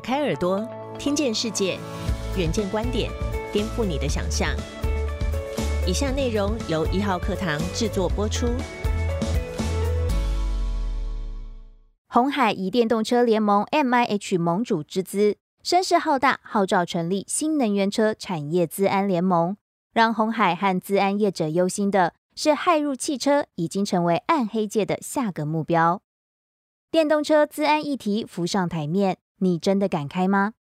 开耳朵，听见世界，远见观点，颠覆你的想象。以下内容由一号课堂制作播出。红海以电动车联盟 MIH 盟主之姿，声势浩大，号召成立新能源车产业资安联盟。让红海和资安业者忧心的是，骇入汽车已经成为暗黑界的下个目标。电动车资安议题浮上台面，你真的敢开吗？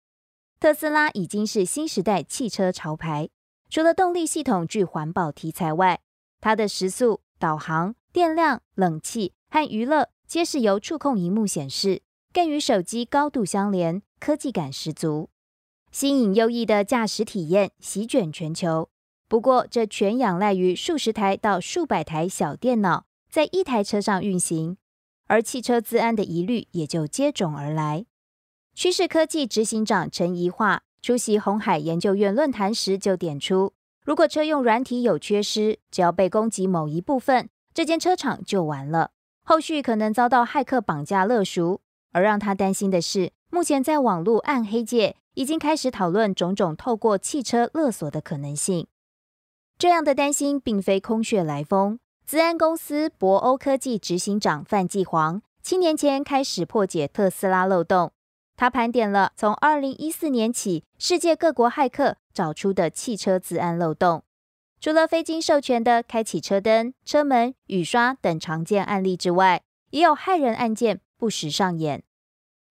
特斯拉已经是新时代汽车潮牌，除了动力系统具环保题材外，它的时速、导航、电量、冷气和娱乐皆是由触控荧幕显示，更与手机高度相连，科技感十足，新颖优异的驾驶体验席卷全球。不过，这全仰赖于数十台到数百台小电脑在一台车上运行。而汽车自安的疑虑也就接踵而来。趋势科技执行长陈怡桦出席红海研究院论坛时就点出，如果车用软体有缺失，只要被攻击某一部分，这间车厂就完了，后续可能遭到骇客绑架勒赎。而让他担心的是，目前在网络暗黑界已经开始讨论种种透过汽车勒索的可能性。这样的担心并非空穴来风。资安公司博欧科技执行长范继煌七年前开始破解特斯拉漏洞。他盘点了从二零一四年起世界各国骇客找出的汽车自安漏洞。除了非经授权的开启车灯、车门、雨刷等常见案例之外，也有骇人案件不时上演。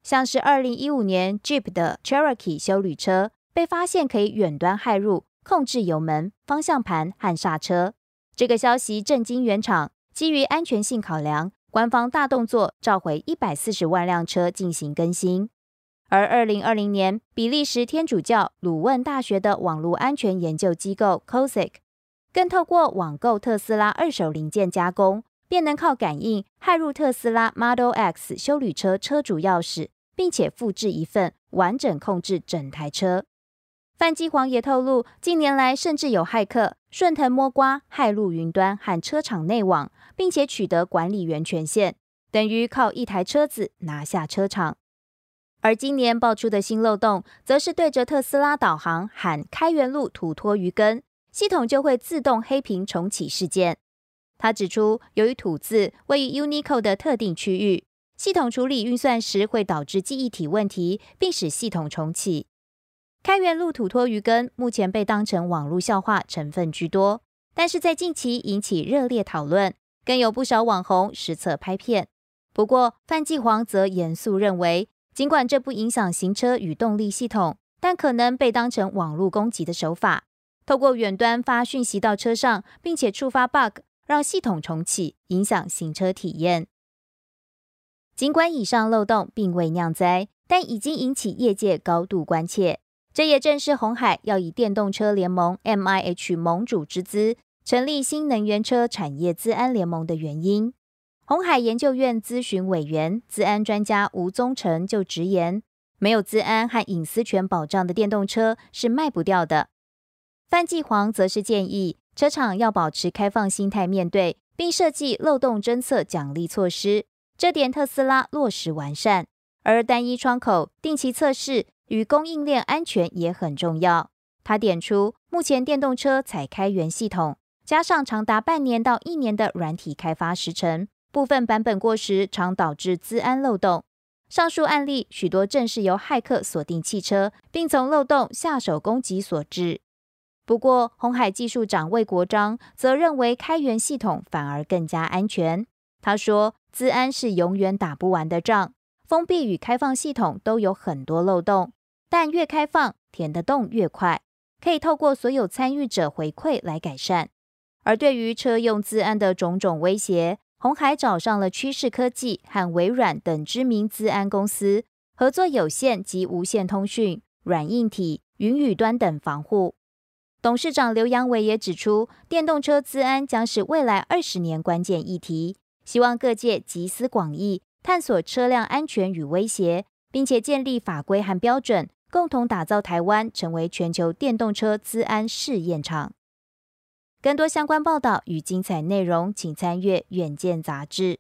像是二零一五年 Jeep 的 Cherokee 修旅车被发现可以远端骇入，控制油门、方向盘和刹车。这个消息震惊原厂，基于安全性考量，官方大动作召回一百四十万辆车进行更新。而二零二零年，比利时天主教鲁汶大学的网络安全研究机构 COSIC，更透过网购特斯拉二手零件加工，便能靠感应骇入特斯拉 Model X 修旅车车主钥匙，并且复制一份完整控制整台车。范基煌也透露，近年来甚至有骇客顺藤摸瓜，骇入云端和车厂内网，并且取得管理员权限，等于靠一台车子拿下车厂。而今年爆出的新漏洞，则是对着特斯拉导航喊“开源路土托鱼根”，系统就会自动黑屏重启事件。他指出，由于土字位于 Unicode 的特定区域，系统处理运算时会导致记忆体问题，并使系统重启。开源路土托鱼根目前被当成网络笑话成分居多，但是在近期引起热烈讨论，更有不少网红实测拍片。不过范继煌则严肃认为，尽管这不影响行车与动力系统，但可能被当成网络攻击的手法，透过远端发讯息到车上，并且触发 bug，让系统重启，影响行车体验。尽管以上漏洞并未酿灾，但已经引起业界高度关切。这也正是红海要以电动车联盟 MIH 盟主之姿成立新能源车产业资安联盟的原因。红海研究院咨询委员、资安专家吴宗成就直言：“没有资安和隐私权保障的电动车是卖不掉的。”范继煌则是建议车厂要保持开放心态面对，并设计漏洞侦测奖励措施。这点特斯拉落实完善，而单一窗口定期测试。与供应链安全也很重要。他点出，目前电动车采开源系统，加上长达半年到一年的软体开发时程，部分版本过时，常导致资安漏洞。上述案例许多正是由骇客锁定汽车，并从漏洞下手攻击所致。不过，红海技术长魏国章则认为，开源系统反而更加安全。他说：“资安是永远打不完的仗，封闭与开放系统都有很多漏洞。”但越开放，填的洞越快，可以透过所有参与者回馈来改善。而对于车用资安的种种威胁，红海找上了趋势科技和微软等知名资安公司合作，有线及无线通讯、软硬体、云语端等防护。董事长刘阳伟也指出，电动车资安将是未来二十年关键议题，希望各界集思广益，探索车辆安全与威胁，并且建立法规和标准。共同打造台湾成为全球电动车资安试验场。更多相关报道与精彩内容，请参阅《远见》杂志。